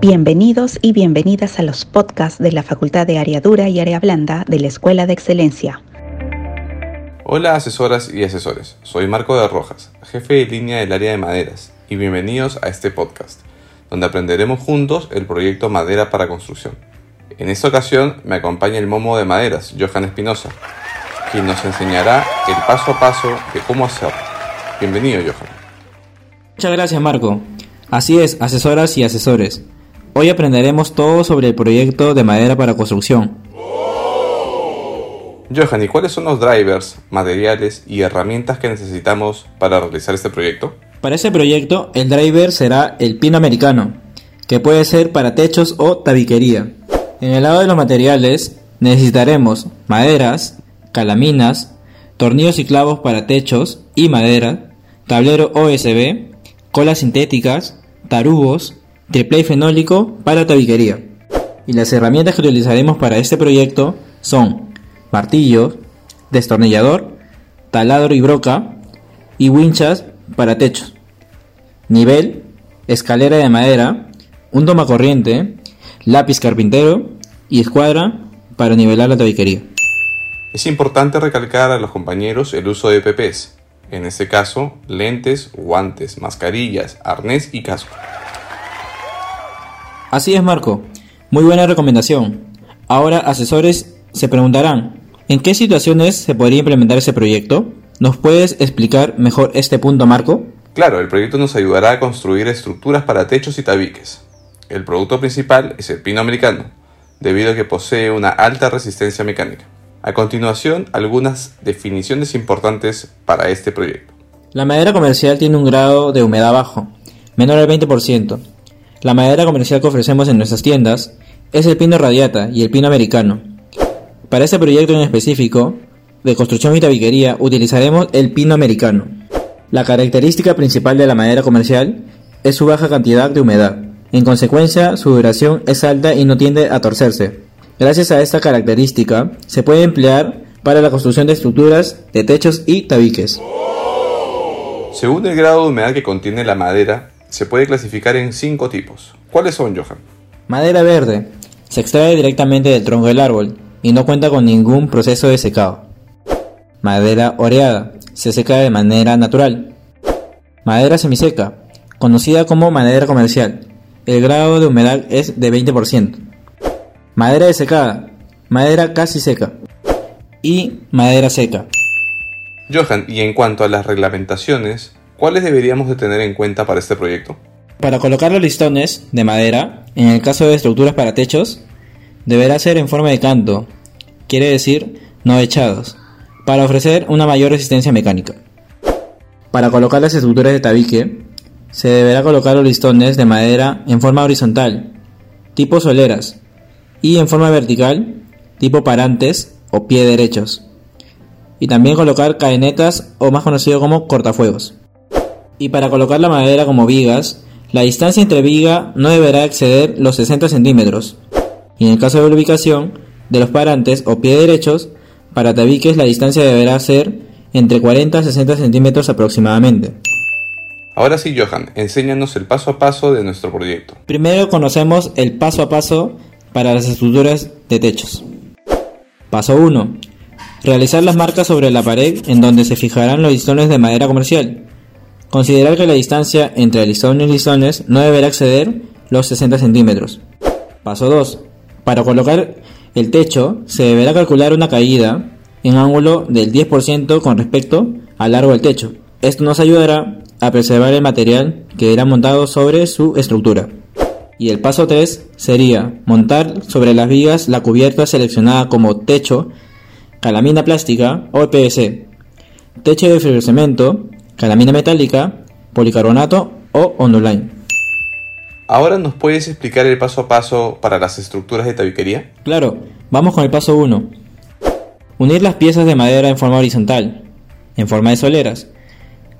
Bienvenidos y bienvenidas a los podcasts de la Facultad de Área Dura y Área Blanda de la Escuela de Excelencia. Hola asesoras y asesores, soy Marco de Rojas, jefe de línea del área de maderas, y bienvenidos a este podcast, donde aprenderemos juntos el proyecto Madera para Construcción. En esta ocasión me acompaña el momo de maderas, Johan Espinosa, quien nos enseñará el paso a paso de cómo hacerlo. Bienvenido, Johan. Muchas gracias, Marco. Así es, asesoras y asesores. Hoy aprenderemos todo sobre el proyecto de madera para construcción. Johan, ¿y cuáles son los drivers, materiales y herramientas que necesitamos para realizar este proyecto? Para este proyecto, el driver será el pino americano, que puede ser para techos o tabiquería. En el lado de los materiales, necesitaremos maderas, calaminas, tornillos y clavos para techos y madera, tablero OSB, colas sintéticas, tarugos, triple fenólico para tabiquería. Y las herramientas que utilizaremos para este proyecto son martillo, destornillador, taladro y broca y winchas para techos. Nivel, escalera de madera, un toma corriente, lápiz carpintero y escuadra para nivelar la tabiquería. Es importante recalcar a los compañeros el uso de PPs, en este caso lentes, guantes, mascarillas, arnés y casco. Así es, Marco. Muy buena recomendación. Ahora, asesores se preguntarán, ¿en qué situaciones se podría implementar ese proyecto? ¿Nos puedes explicar mejor este punto, Marco? Claro, el proyecto nos ayudará a construir estructuras para techos y tabiques. El producto principal es el pino americano, debido a que posee una alta resistencia mecánica. A continuación, algunas definiciones importantes para este proyecto. La madera comercial tiene un grado de humedad bajo, menor al 20%, la madera comercial que ofrecemos en nuestras tiendas es el pino radiata y el pino americano. Para este proyecto en específico, de construcción y tabiquería, utilizaremos el pino americano. La característica principal de la madera comercial es su baja cantidad de humedad. En consecuencia, su duración es alta y no tiende a torcerse. Gracias a esta característica, se puede emplear para la construcción de estructuras, de techos y tabiques. Según el grado de humedad que contiene la madera, se puede clasificar en cinco tipos. ¿Cuáles son, Johan? Madera verde. Se extrae directamente del tronco del árbol y no cuenta con ningún proceso de secado. Madera oreada. Se seca de manera natural. Madera semiseca. Conocida como madera comercial. El grado de humedad es de 20%. Madera desecada. Madera casi seca. Y madera seca. Johan, y en cuanto a las reglamentaciones, ¿Cuáles deberíamos de tener en cuenta para este proyecto? Para colocar los listones de madera, en el caso de estructuras para techos, deberá ser en forma de canto, quiere decir no echados, para ofrecer una mayor resistencia mecánica. Para colocar las estructuras de tabique, se deberá colocar los listones de madera en forma horizontal, tipo soleras, y en forma vertical, tipo parantes o pie derechos. Y también colocar cadenetas o más conocido como cortafuegos y para colocar la madera como vigas, la distancia entre viga no deberá exceder los 60 centímetros. Y en el caso de la ubicación de los parantes o pie derechos, para tabiques la distancia deberá ser entre 40 a 60 centímetros aproximadamente. Ahora sí, Johan, enséñanos el paso a paso de nuestro proyecto. Primero conocemos el paso a paso para las estructuras de techos. Paso 1. Realizar las marcas sobre la pared en donde se fijarán los listones de madera comercial. Considerar que la distancia entre listón y listones no deberá exceder los 60 centímetros. Paso 2. Para colocar el techo se deberá calcular una caída en ángulo del 10% con respecto al largo del techo. Esto nos ayudará a preservar el material que irá montado sobre su estructura. Y el paso 3 sería montar sobre las vigas la cubierta seleccionada como techo, calamina plástica o PVC, techo de fibrocemento calamina metálica, policarbonato o onduline. Ahora nos puedes explicar el paso a paso para las estructuras de tabiquería? Claro, vamos con el paso 1. Unir las piezas de madera en forma horizontal, en forma de soleras,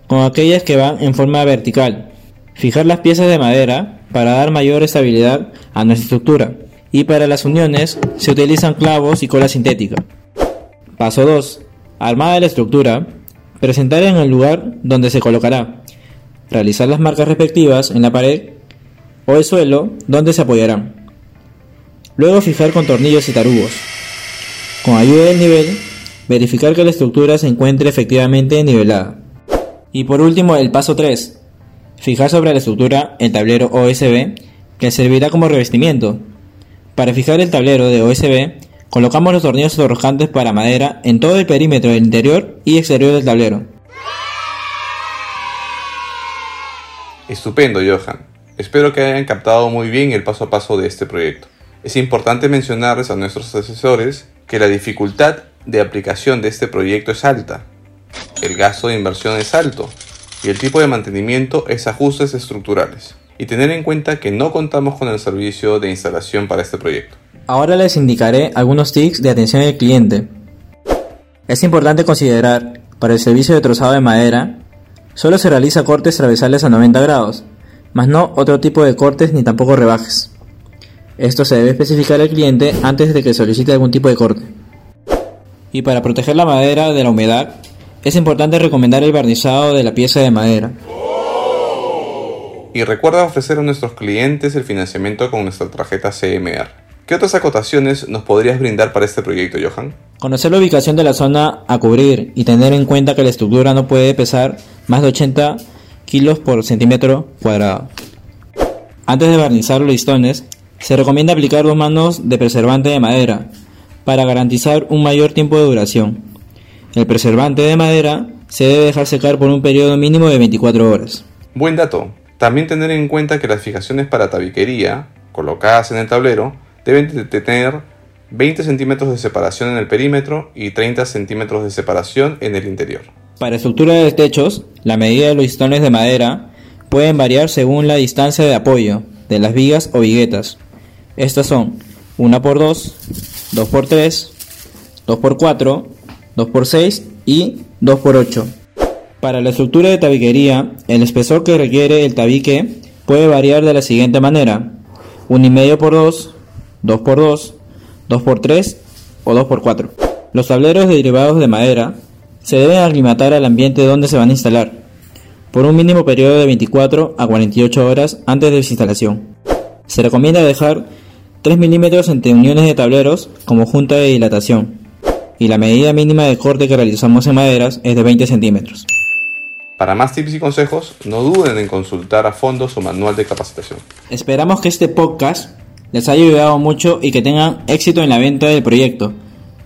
con aquellas que van en forma vertical. Fijar las piezas de madera para dar mayor estabilidad a nuestra estructura. Y para las uniones se utilizan clavos y cola sintética. Paso 2. Armada la estructura, Presentar en el lugar donde se colocará. Realizar las marcas respectivas en la pared o el suelo donde se apoyarán. Luego fijar con tornillos y tarugos. Con ayuda del nivel, verificar que la estructura se encuentre efectivamente nivelada. Y por último, el paso 3. Fijar sobre la estructura el tablero OSB que servirá como revestimiento. Para fijar el tablero de OSB, colocamos los tornillos enroscantes para madera en todo el perímetro del interior y exterior del tablero. Estupendo, Johan. Espero que hayan captado muy bien el paso a paso de este proyecto. Es importante mencionarles a nuestros asesores que la dificultad de aplicación de este proyecto es alta, el gasto de inversión es alto y el tipo de mantenimiento es ajustes estructurales. Y tener en cuenta que no contamos con el servicio de instalación para este proyecto. Ahora les indicaré algunos tips de atención al cliente. Es importante considerar, para el servicio de trozado de madera, solo se realiza cortes transversales a 90 grados, más no otro tipo de cortes ni tampoco rebajes. Esto se debe especificar al cliente antes de que solicite algún tipo de corte. Y para proteger la madera de la humedad, es importante recomendar el barnizado de la pieza de madera. Y recuerda ofrecer a nuestros clientes el financiamiento con nuestra tarjeta CMR. ¿Qué otras acotaciones nos podrías brindar para este proyecto, Johan? Conocer la ubicación de la zona a cubrir y tener en cuenta que la estructura no puede pesar más de 80 kilos por centímetro cuadrado. Antes de barnizar los listones, se recomienda aplicar dos manos de preservante de madera para garantizar un mayor tiempo de duración. El preservante de madera se debe dejar secar por un periodo mínimo de 24 horas. Buen dato. También tener en cuenta que las fijaciones para tabiquería, colocadas en el tablero, deben de tener 20 centímetros de separación en el perímetro y 30 centímetros de separación en el interior. Para estructura de techos, la medida de los listones de madera pueden variar según la distancia de apoyo de las vigas o viguetas. Estas son 1 por 2, 2 por 3, 2 por 4 2x6 y 2x8. Para la estructura de tabiquería, el espesor que requiere el tabique puede variar de la siguiente manera: 1,5 por 2, 2 por 2, 2 por 3 o 2 por 4. Los tableros derivados de madera se deben aclimatar al ambiente donde se van a instalar, por un mínimo periodo de 24 a 48 horas antes de su instalación. Se recomienda dejar 3 milímetros entre uniones de tableros como junta de dilatación y la medida mínima de corte que realizamos en maderas es de 20 centímetros. Para más tips y consejos, no duden en consultar a fondo su manual de capacitación. Esperamos que este podcast les haya ayudado mucho y que tengan éxito en la venta del proyecto.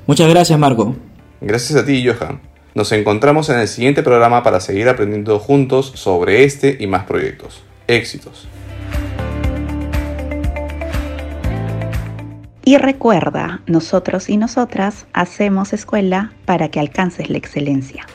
Muchas gracias, Marco. Gracias a ti, Johan. Nos encontramos en el siguiente programa para seguir aprendiendo juntos sobre este y más proyectos. Éxitos. Y recuerda, nosotros y nosotras hacemos escuela para que alcances la excelencia.